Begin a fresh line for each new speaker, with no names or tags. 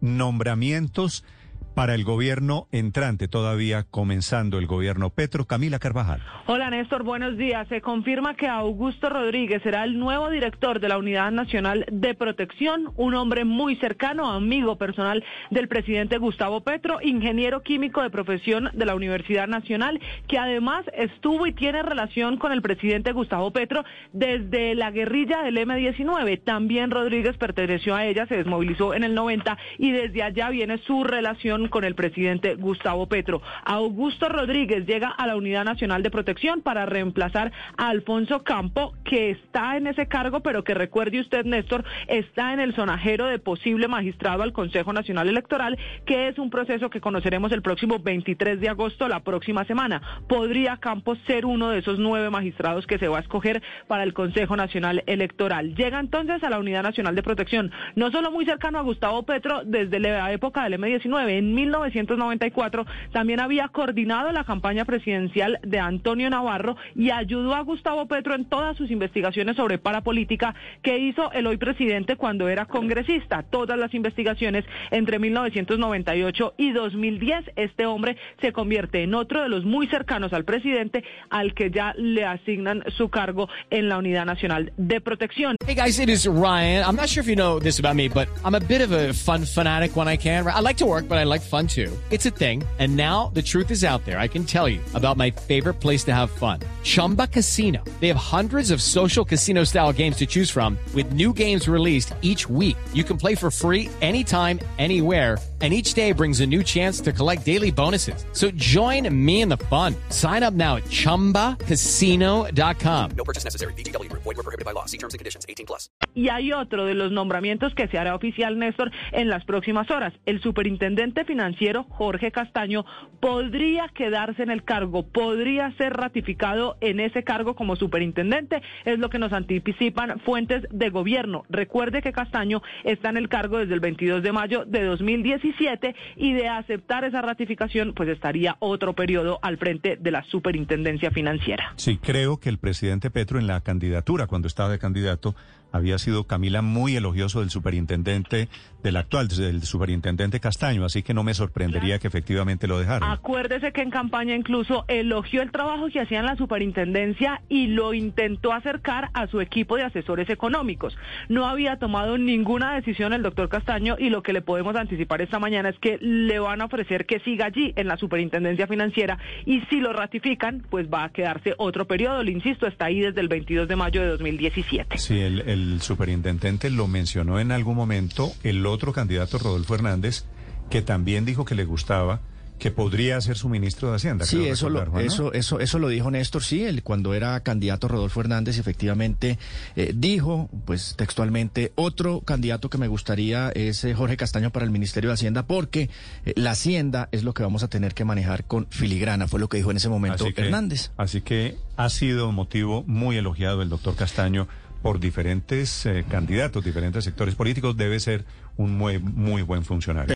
nombramientos para el gobierno entrante, todavía comenzando el gobierno Petro. Camila Carvajal.
Hola Néstor, buenos días. Se confirma que Augusto Rodríguez será el nuevo director de la Unidad Nacional de Protección, un hombre muy cercano, amigo personal del presidente Gustavo Petro, ingeniero químico de profesión de la Universidad Nacional, que además estuvo y tiene relación con el presidente Gustavo Petro desde la guerrilla del M-19. También Rodríguez perteneció a ella, se desmovilizó en el 90 y desde allá viene su relación con el presidente Gustavo Petro. Augusto Rodríguez llega a la Unidad Nacional de Protección para reemplazar a Alfonso Campo, que está en ese cargo, pero que recuerde usted, Néstor, está en el sonajero de posible magistrado al Consejo Nacional Electoral, que es un proceso que conoceremos el próximo 23 de agosto, la próxima semana. ¿Podría Campos ser uno de esos nueve magistrados que se va a escoger para el Consejo Nacional Electoral? Llega entonces a la Unidad Nacional de Protección, no solo muy cercano a Gustavo Petro desde la época del M-19, en 1994 también había coordinado la campaña presidencial de Antonio Navarro y ayudó a Gustavo Petro en todas sus investigaciones sobre parapolítica que hizo el hoy presidente cuando era congresista. Todas las investigaciones entre 1998 y 2010, este hombre se convierte en otro de los muy cercanos al presidente al que ya le asignan su cargo en la Unidad Nacional de Protección.
Hey guys, it is Ryan. I'm not sure if you know this about me, but I'm a bit of a fun fanatic when I can. I like to work, but I like fun too. It's a thing. And now the truth is out there. I can tell you about my favorite place to have fun Chumba Casino. They have hundreds of social casino style games to choose from, with new games released each week. You can play for free anytime, anywhere. And each day brings a new chance to collect daily bonuses. So join me in the fun. Sign up now at chumbacasino.com.
No purchase necessary. BGW. Void were prohibited by law. See terms and conditions 18 plus.
Y hay otro de los nombramientos que se hará oficial, Néstor, en las próximas horas. El superintendente financiero Jorge Castaño podría quedarse en el cargo, podría ser ratificado en ese cargo como superintendente, es lo que nos anticipan fuentes de gobierno. Recuerde que Castaño está en el cargo desde el 22 de mayo de 2017 y de aceptar esa ratificación, pues estaría otro periodo al frente de la superintendencia financiera.
Sí, creo que el presidente Petro en la candidatura, cuando estaba de candidato, había sido Camila muy elogioso del superintendente, del actual, del superintendente Castaño, así que no me sorprendería que efectivamente lo dejara.
Acuérdese que en campaña incluso elogió el trabajo que hacía en la superintendencia y lo intentó acercar a su equipo de asesores económicos. No había tomado ninguna decisión el doctor Castaño y lo que le podemos anticipar esta mañana es que le van a ofrecer que siga allí en la superintendencia financiera y si lo ratifican, pues va a quedarse otro periodo. Le insisto, está ahí desde el 22 de mayo de 2017.
Sí, el, el superintendente lo mencionó en algún momento, el otro candidato, Rodolfo Hernández, que también dijo que le gustaba que podría ser su ministro de Hacienda.
Sí, eso
recordar,
lo,
Juan, ¿no?
eso, eso, eso lo dijo Néstor, sí, él, cuando era candidato Rodolfo Hernández, efectivamente eh, dijo, pues textualmente, otro candidato que me gustaría es eh, Jorge Castaño para el Ministerio de Hacienda, porque eh, la Hacienda es lo que vamos a tener que manejar con filigrana, fue lo que dijo en ese momento
Así que-
Hernández.
Así que ha sido motivo muy elogiado el doctor Castaño por diferentes candidatos, diferentes sectores políticos. Debe ser un muy, muy buen funcionario.